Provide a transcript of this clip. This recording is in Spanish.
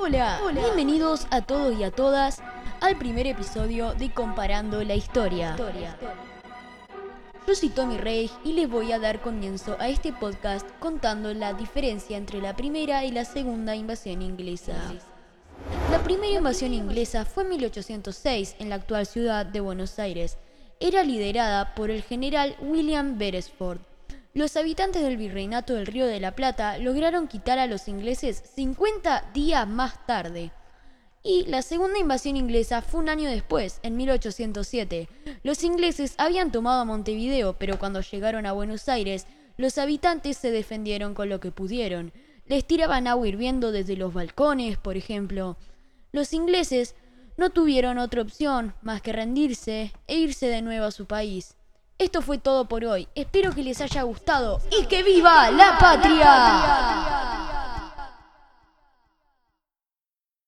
Hola, bienvenidos a todos y a todas al primer episodio de Comparando la Historia. Yo soy Tommy Rey y les voy a dar comienzo a este podcast contando la diferencia entre la primera y la segunda invasión inglesa. La primera invasión inglesa fue en 1806 en la actual ciudad de Buenos Aires. Era liderada por el general William Beresford. Los habitantes del virreinato del Río de la Plata lograron quitar a los ingleses 50 días más tarde. Y la segunda invasión inglesa fue un año después, en 1807. Los ingleses habían tomado Montevideo, pero cuando llegaron a Buenos Aires, los habitantes se defendieron con lo que pudieron. Les tiraban agua hirviendo desde los balcones, por ejemplo. Los ingleses no tuvieron otra opción más que rendirse e irse de nuevo a su país. Esto fue todo por hoy. Espero que les haya gustado y que viva la patria.